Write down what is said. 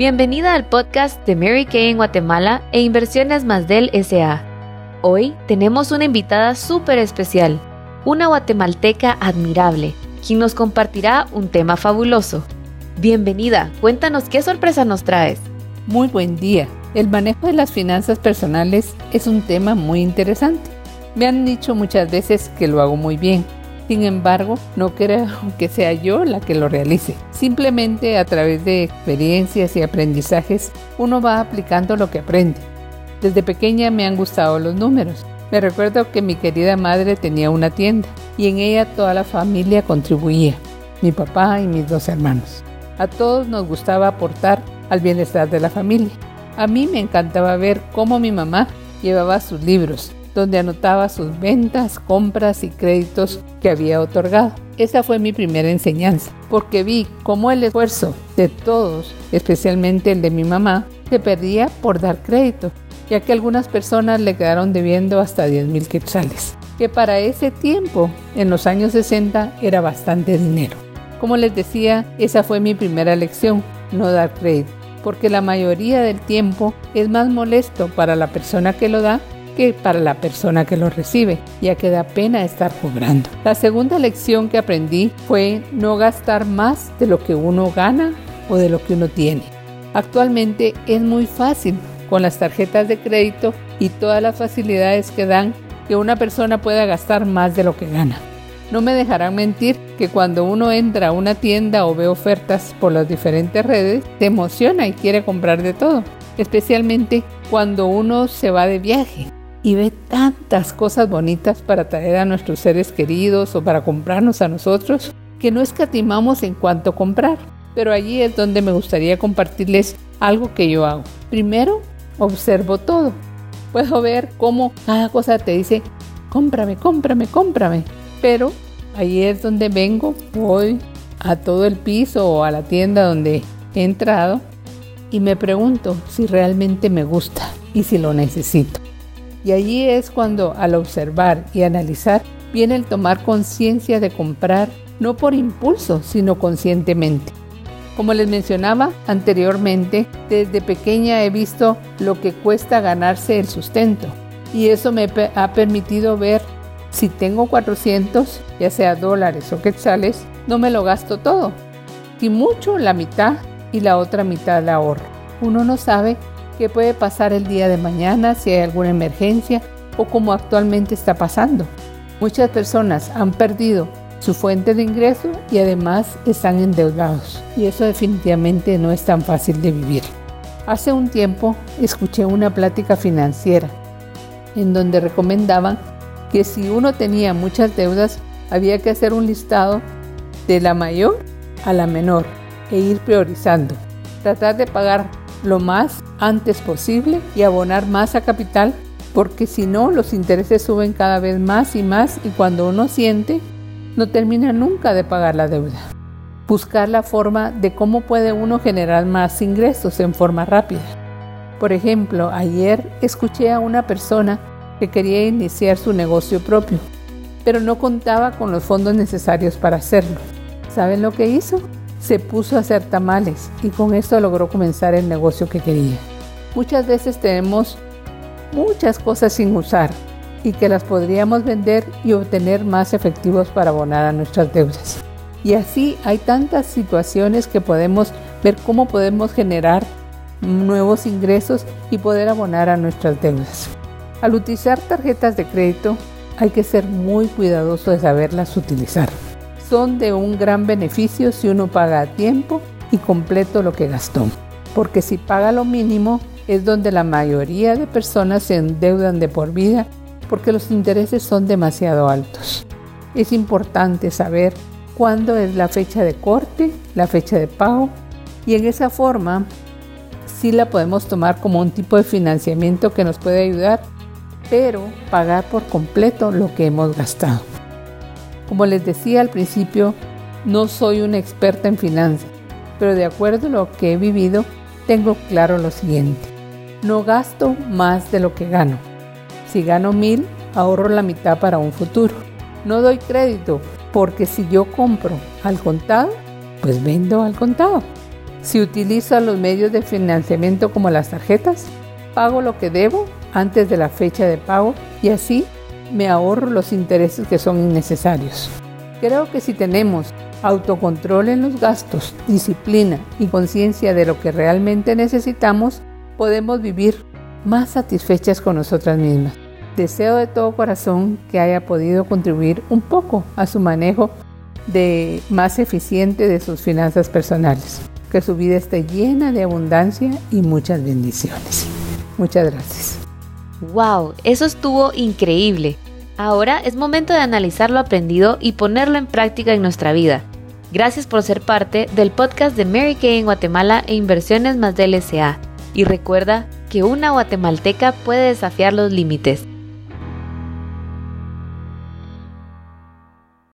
Bienvenida al podcast de Mary Kay en Guatemala e Inversiones Más del SA. Hoy tenemos una invitada súper especial, una guatemalteca admirable, quien nos compartirá un tema fabuloso. Bienvenida, cuéntanos qué sorpresa nos traes. Muy buen día. El manejo de las finanzas personales es un tema muy interesante. Me han dicho muchas veces que lo hago muy bien. Sin embargo, no creo que sea yo la que lo realice. Simplemente a través de experiencias y aprendizajes uno va aplicando lo que aprende. Desde pequeña me han gustado los números. Me recuerdo que mi querida madre tenía una tienda y en ella toda la familia contribuía, mi papá y mis dos hermanos. A todos nos gustaba aportar al bienestar de la familia. A mí me encantaba ver cómo mi mamá llevaba sus libros, donde anotaba sus ventas, compras y créditos que había otorgado. Esa fue mi primera enseñanza, porque vi cómo el esfuerzo de todos, especialmente el de mi mamá, se perdía por dar crédito, ya que algunas personas le quedaron debiendo hasta 10 mil quetzales, que para ese tiempo, en los años 60, era bastante dinero. Como les decía, esa fue mi primera lección, no dar crédito, porque la mayoría del tiempo es más molesto para la persona que lo da que para la persona que lo recibe, ya que da pena estar cobrando. La segunda lección que aprendí fue no gastar más de lo que uno gana o de lo que uno tiene. Actualmente es muy fácil con las tarjetas de crédito y todas las facilidades que dan que una persona pueda gastar más de lo que gana. No me dejarán mentir que cuando uno entra a una tienda o ve ofertas por las diferentes redes, se emociona y quiere comprar de todo, especialmente cuando uno se va de viaje y ve tantas cosas bonitas para traer a nuestros seres queridos o para comprarnos a nosotros que no escatimamos en cuanto comprar. Pero allí es donde me gustaría compartirles algo que yo hago. Primero, observo todo. Puedo ver cómo cada cosa te dice, cómprame, cómprame, cómprame. Pero ahí es donde vengo, voy a todo el piso o a la tienda donde he entrado y me pregunto si realmente me gusta y si lo necesito. Y allí es cuando al observar y analizar viene el tomar conciencia de comprar no por impulso, sino conscientemente. Como les mencionaba anteriormente, desde pequeña he visto lo que cuesta ganarse el sustento y eso me ha permitido ver si tengo 400, ya sea dólares o quetzales, no me lo gasto todo. Si mucho, la mitad y la otra mitad la ahorro. Uno no sabe qué puede pasar el día de mañana, si hay alguna emergencia o como actualmente está pasando. Muchas personas han perdido su fuente de ingreso y además están endeudados. Y eso definitivamente no es tan fácil de vivir. Hace un tiempo escuché una plática financiera en donde recomendaban que si uno tenía muchas deudas había que hacer un listado de la mayor a la menor e ir priorizando. Tratar de pagar lo más antes posible y abonar más a capital porque si no los intereses suben cada vez más y más y cuando uno siente no termina nunca de pagar la deuda. Buscar la forma de cómo puede uno generar más ingresos en forma rápida. Por ejemplo, ayer escuché a una persona que quería iniciar su negocio propio, pero no contaba con los fondos necesarios para hacerlo. ¿Saben lo que hizo? Se puso a hacer tamales y con esto logró comenzar el negocio que quería. Muchas veces tenemos muchas cosas sin usar y que las podríamos vender y obtener más efectivos para abonar a nuestras deudas. Y así hay tantas situaciones que podemos ver cómo podemos generar nuevos ingresos y poder abonar a nuestras deudas. Al utilizar tarjetas de crédito hay que ser muy cuidadoso de saberlas utilizar. Son de un gran beneficio si uno paga a tiempo y completo lo que gastó, porque si paga lo mínimo es donde la mayoría de personas se endeudan de por vida porque los intereses son demasiado altos. Es importante saber cuándo es la fecha de corte, la fecha de pago y en esa forma sí la podemos tomar como un tipo de financiamiento que nos puede ayudar, pero pagar por completo lo que hemos gastado. Como les decía al principio, no soy una experta en finanzas, pero de acuerdo a lo que he vivido, tengo claro lo siguiente. No gasto más de lo que gano si gano mil, ahorro la mitad para un futuro. No doy crédito porque si yo compro al contado, pues vendo al contado. Si utilizo los medios de financiamiento como las tarjetas, pago lo que debo antes de la fecha de pago y así me ahorro los intereses que son innecesarios. Creo que si tenemos autocontrol en los gastos, disciplina y conciencia de lo que realmente necesitamos, podemos vivir más satisfechas con nosotras mismas. Deseo de todo corazón que haya podido contribuir un poco a su manejo de más eficiente de sus finanzas personales. Que su vida esté llena de abundancia y muchas bendiciones. Muchas gracias. ¡Wow! Eso estuvo increíble. Ahora es momento de analizar lo aprendido y ponerlo en práctica en nuestra vida. Gracias por ser parte del podcast de Mary Kay en Guatemala e Inversiones más del SA. Y recuerda que una guatemalteca puede desafiar los límites.